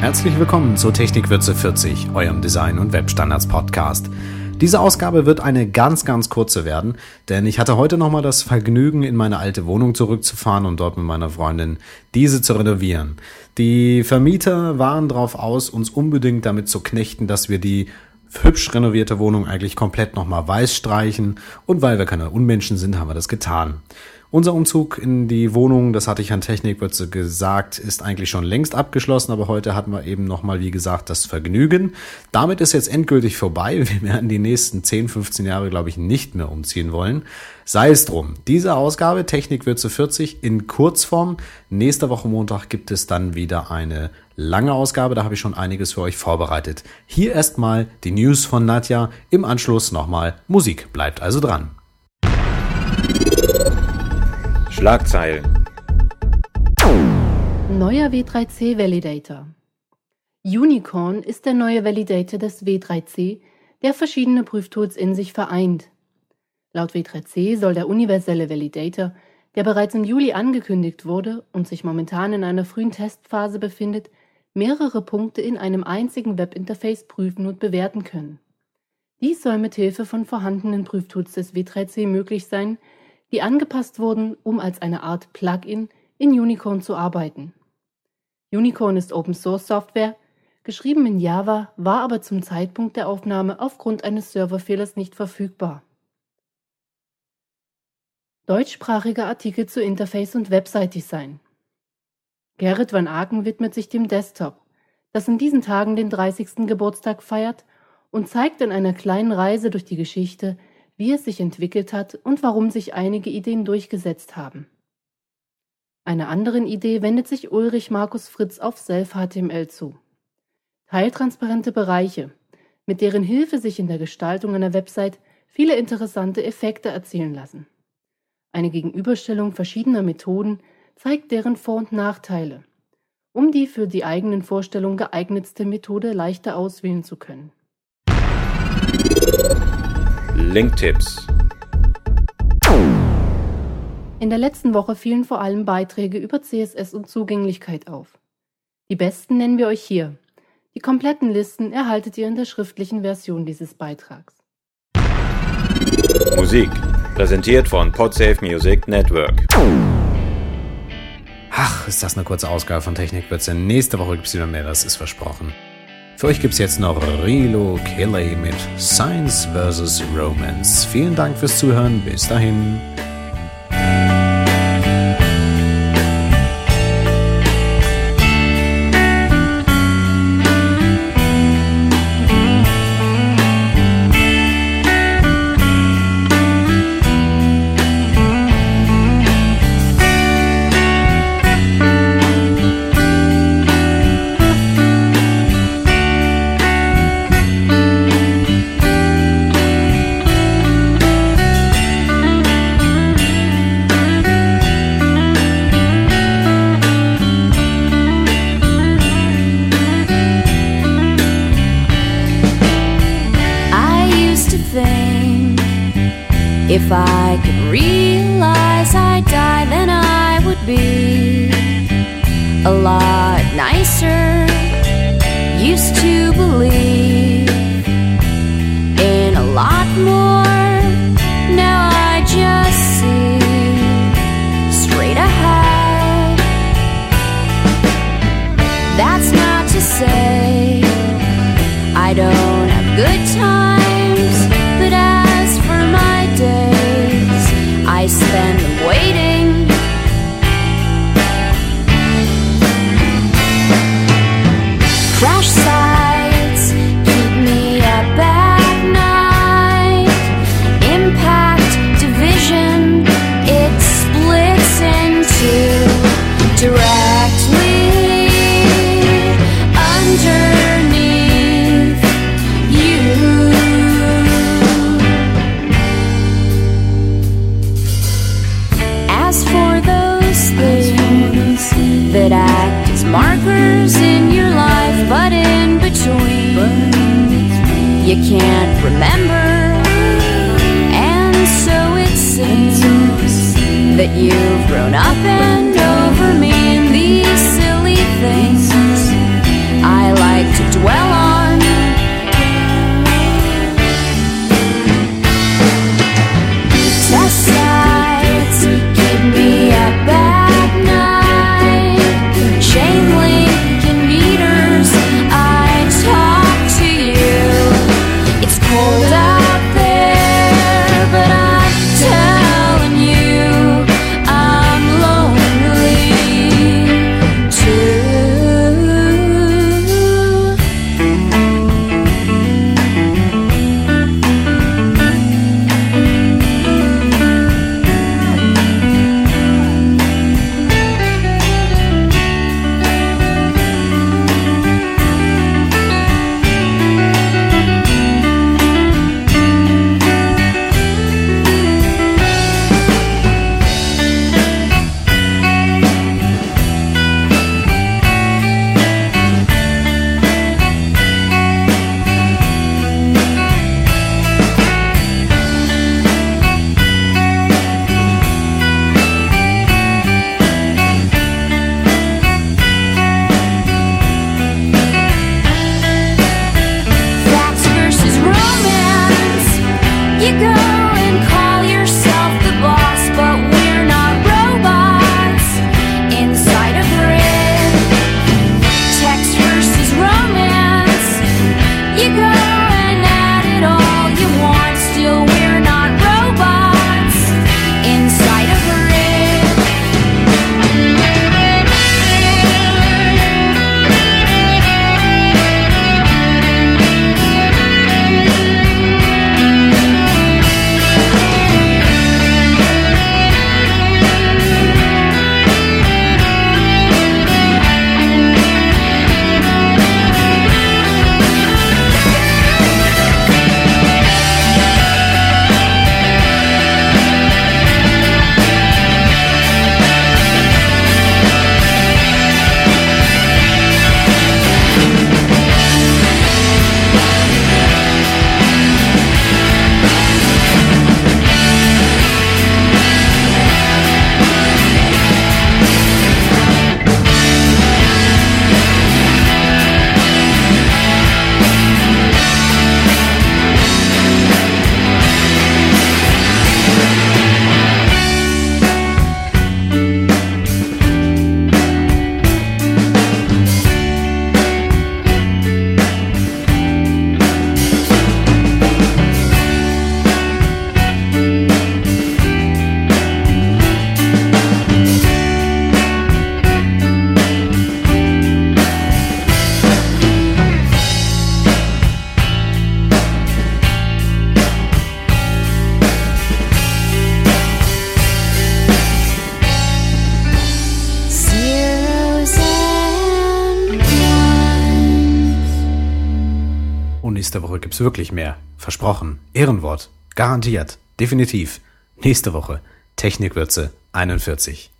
Herzlich willkommen zur Technikwürze 40, eurem Design- und Webstandards-Podcast. Diese Ausgabe wird eine ganz, ganz kurze werden, denn ich hatte heute nochmal das Vergnügen, in meine alte Wohnung zurückzufahren und dort mit meiner Freundin diese zu renovieren. Die Vermieter waren drauf aus, uns unbedingt damit zu knechten, dass wir die hübsch renovierte Wohnung eigentlich komplett nochmal weiß streichen und weil wir keine Unmenschen sind, haben wir das getan. Unser Umzug in die Wohnung, das hatte ich an Technikwürze gesagt, ist eigentlich schon längst abgeschlossen, aber heute hatten wir eben nochmal, wie gesagt, das Vergnügen. Damit ist jetzt endgültig vorbei. Wir werden die nächsten 10, 15 Jahre, glaube ich, nicht mehr umziehen wollen. Sei es drum. Diese Ausgabe, Technikwürze 40, in Kurzform. Nächste Woche Montag gibt es dann wieder eine lange Ausgabe. Da habe ich schon einiges für euch vorbereitet. Hier erstmal die News von Nadja. Im Anschluss nochmal Musik. Bleibt also dran. Schlagzeilen. Neuer W3C Validator. Unicorn ist der neue Validator des W3C, der verschiedene Prüftools in sich vereint. Laut W3C soll der universelle Validator, der bereits im Juli angekündigt wurde und sich momentan in einer frühen Testphase befindet, mehrere Punkte in einem einzigen Webinterface prüfen und bewerten können. Dies soll mit Hilfe von vorhandenen Prüftools des W3C möglich sein, die angepasst wurden, um als eine Art Plugin in Unicorn zu arbeiten. Unicorn ist Open Source Software, geschrieben in Java, war aber zum Zeitpunkt der Aufnahme aufgrund eines Serverfehlers nicht verfügbar. Deutschsprachiger Artikel zu Interface und Website-Design. Gerrit van Aken widmet sich dem Desktop, das in diesen Tagen den 30. Geburtstag feiert und zeigt in einer kleinen Reise durch die Geschichte, wie es sich entwickelt hat und warum sich einige Ideen durchgesetzt haben. Einer anderen Idee wendet sich Ulrich Markus Fritz auf Self-HTML zu. Teiltransparente Bereiche, mit deren Hilfe sich in der Gestaltung einer Website viele interessante Effekte erzielen lassen. Eine Gegenüberstellung verschiedener Methoden zeigt deren Vor- und Nachteile, um die für die eigenen Vorstellungen geeignetste Methode leichter auswählen zu können. Linktipps. In der letzten Woche fielen vor allem Beiträge über CSS und Zugänglichkeit auf. Die besten nennen wir euch hier. Die kompletten Listen erhaltet ihr in der schriftlichen Version dieses Beitrags. Musik. Präsentiert von Podsafe Music Network. Ach, ist das eine kurze Ausgabe von Technikwürze. Nächste Woche gibt es wieder mehr, das ist versprochen. Für euch gibt es jetzt noch Rilo Kelly mit Science vs. Romance. Vielen Dank fürs Zuhören. Bis dahin. If I could realize I'd die, then I would be a lot nicer. Used to believe in a lot more. Now I just see straight ahead. That's not to say I don't have good times, that you've grown up and over me in these silly things. I like to dwell nächste Woche gibt's wirklich mehr. Versprochen. Ehrenwort. Garantiert. Definitiv. Nächste Woche. Technikwürze 41.